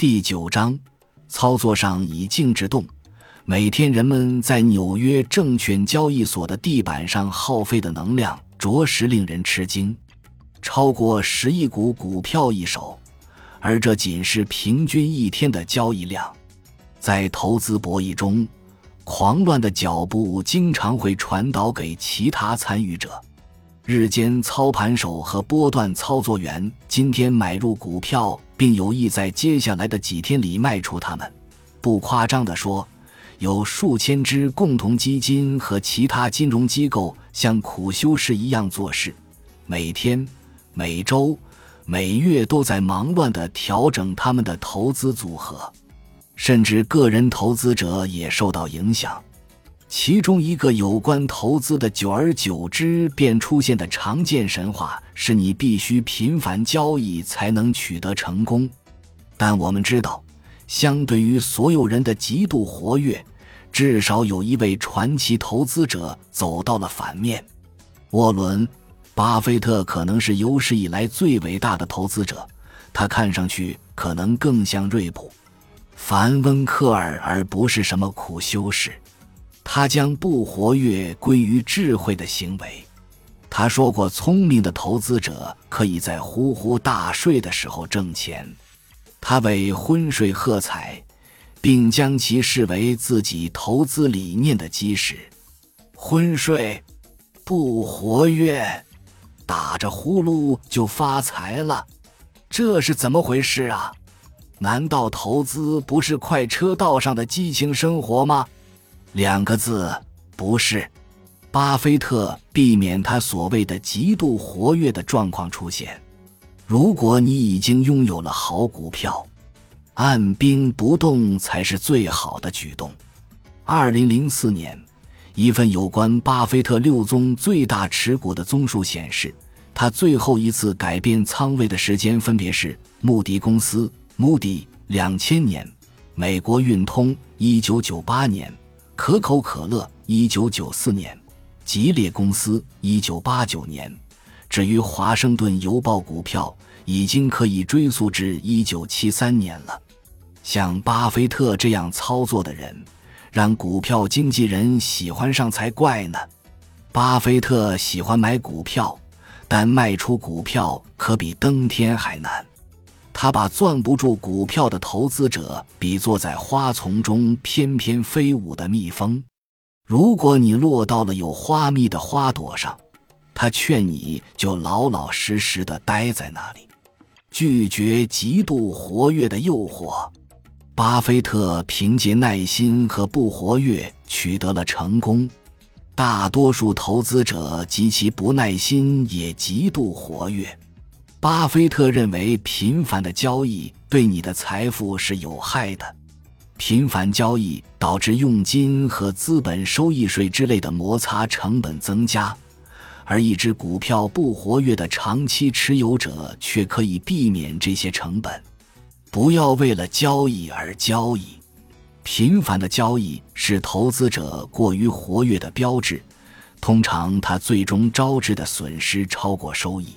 第九章，操作上以静制动。每天人们在纽约证券交易所的地板上耗费的能量，着实令人吃惊，超过十亿股股票一手，而这仅是平均一天的交易量。在投资博弈中，狂乱的脚步经常会传导给其他参与者。日间操盘手和波段操作员今天买入股票，并有意在接下来的几天里卖出它们。不夸张地说，有数千只共同基金和其他金融机构像苦修士一样做事，每天、每周、每月都在忙乱地调整他们的投资组合，甚至个人投资者也受到影响。其中一个有关投资的，久而久之便出现的常见神话是：你必须频繁交易才能取得成功。但我们知道，相对于所有人的极度活跃，至少有一位传奇投资者走到了反面。沃伦·巴菲特可能是有史以来最伟大的投资者，他看上去可能更像瑞普·凡温克尔，而不是什么苦修士。他将不活跃归于智慧的行为。他说过：“聪明的投资者可以在呼呼大睡的时候挣钱。”他为昏睡喝彩，并将其视为自己投资理念的基石。昏睡，不活跃，打着呼噜就发财了，这是怎么回事啊？难道投资不是快车道上的激情生活吗？两个字，不是。巴菲特避免他所谓的极度活跃的状况出现。如果你已经拥有了好股票，按兵不动才是最好的举动。二零零四年，一份有关巴菲特六宗最大持股的综述显示，他最后一次改变仓位的时间分别是：穆迪公司穆迪，两千年，美国运通一九九八年。可口可乐，一九九四年；吉列公司，一九八九年。至于华盛顿邮报股票，已经可以追溯至一九七三年了。像巴菲特这样操作的人，让股票经纪人喜欢上才怪呢。巴菲特喜欢买股票，但卖出股票可比登天还难。他把攥不住股票的投资者比作在花丛中翩翩飞舞的蜜蜂。如果你落到了有花蜜的花朵上，他劝你就老老实实的待在那里，拒绝极度活跃的诱惑。巴菲特凭借耐心和不活跃取得了成功，大多数投资者极其不耐心也极度活跃。巴菲特认为，频繁的交易对你的财富是有害的。频繁交易导致佣金和资本收益税之类的摩擦成本增加，而一只股票不活跃的长期持有者却可以避免这些成本。不要为了交易而交易。频繁的交易是投资者过于活跃的标志，通常它最终招致的损失超过收益。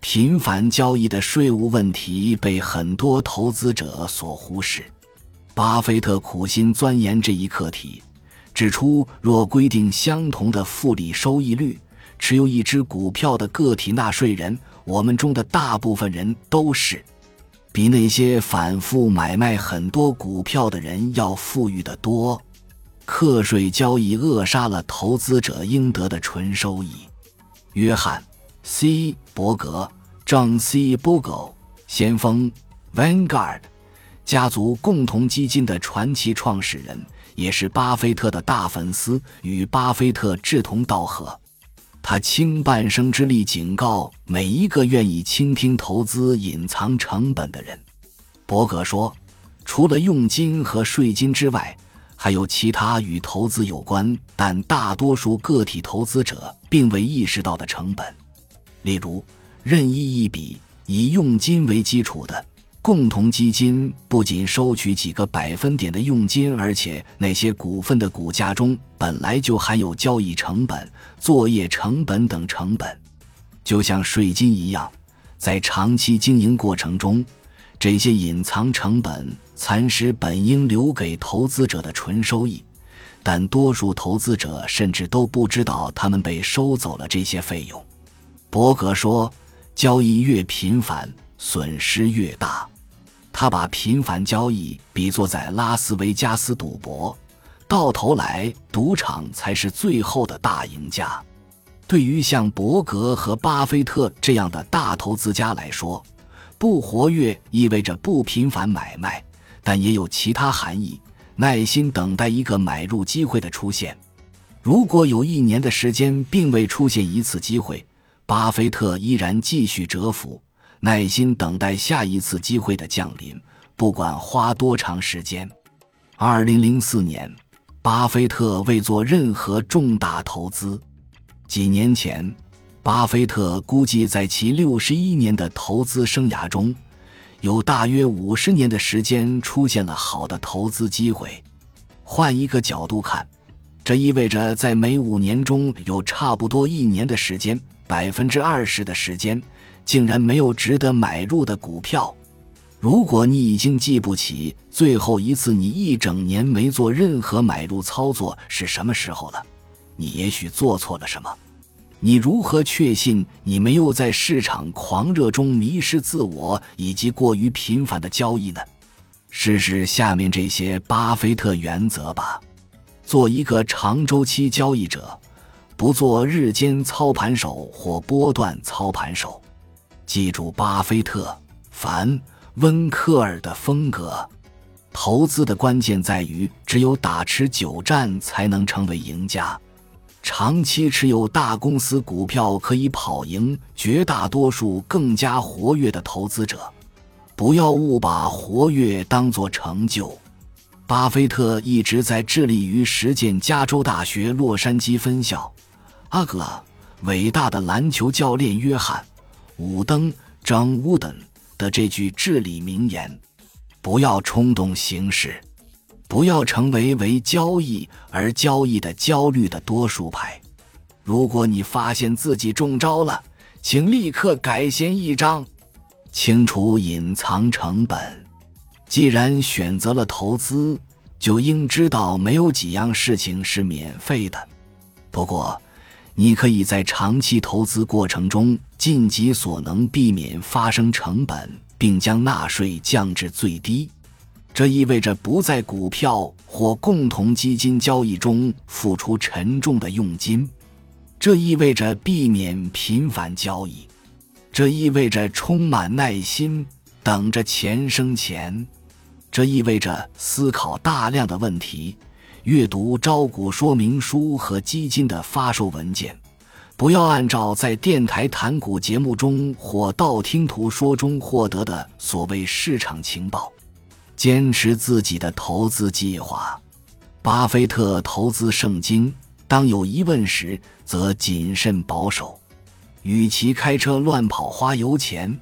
频繁交易的税务问题被很多投资者所忽视。巴菲特苦心钻研这一课题，指出，若规定相同的复利收益率，持有一只股票的个体纳税人，我们中的大部分人都是比那些反复买卖很多股票的人要富裕得多。课税交易扼杀了投资者应得的纯收益。约翰。C. 伯格，John C. Bogle，先锋，Vanguard 家族共同基金的传奇创始人，也是巴菲特的大粉丝，与巴菲特志同道合。他倾半生之力警告每一个愿意倾听投资隐藏成本的人。伯格说：“除了佣金和税金之外，还有其他与投资有关，但大多数个体投资者并未意识到的成本。”例如，任意一笔以佣金为基础的共同基金，不仅收取几个百分点的佣金，而且那些股份的股价中本来就含有交易成本、作业成本等成本，就像税金一样，在长期经营过程中，这些隐藏成本蚕食本应留给投资者的纯收益，但多数投资者甚至都不知道他们被收走了这些费用。伯格说：“交易越频繁，损失越大。”他把频繁交易比作在拉斯维加斯赌博，到头来赌场才是最后的大赢家。对于像伯格和巴菲特这样的大投资家来说，不活跃意味着不频繁买卖，但也有其他含义：耐心等待一个买入机会的出现。如果有一年的时间并未出现一次机会，巴菲特依然继续蛰伏，耐心等待下一次机会的降临，不管花多长时间。二零零四年，巴菲特未做任何重大投资。几年前。巴菲特估计，在其六十一年的投资生涯中，有大约五十年的时间出现了好的投资机会。换一个角度看，这意味着在每五年中有差不多一年的时间，百分之二十的时间，竟然没有值得买入的股票。如果你已经记不起最后一次你一整年没做任何买入操作是什么时候了，你也许做错了什么。你如何确信你没有在市场狂热中迷失自我以及过于频繁的交易呢？试试下面这些巴菲特原则吧：做一个长周期交易者，不做日间操盘手或波段操盘手。记住巴菲特、凡温克尔的风格。投资的关键在于，只有打持久战，才能成为赢家。长期持有大公司股票可以跑赢绝大多数更加活跃的投资者。不要误把活跃当作成就。巴菲特一直在致力于实践加州大学洛杉矶分校阿格伟大的篮球教练约翰·伍登 （John Wooden） 的这句至理名言：“不要冲动行事。”不要成为为交易而交易的焦虑的多数派。如果你发现自己中招了，请立刻改弦易张，清除隐藏成本。既然选择了投资，就应知道没有几样事情是免费的。不过，你可以在长期投资过程中尽己所能避免发生成本，并将纳税降至最低。这意味着不在股票或共同基金交易中付出沉重的佣金，这意味着避免频繁交易，这意味着充满耐心等着钱生钱，这意味着思考大量的问题，阅读招股说明书和基金的发售文件，不要按照在电台谈股节目中或道听途说中获得的所谓市场情报。坚持自己的投资计划。巴菲特投资圣经：当有疑问时，则谨慎保守。与其开车乱跑花油钱，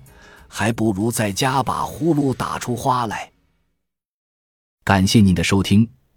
还不如在家把呼噜打出花来。感谢您的收听，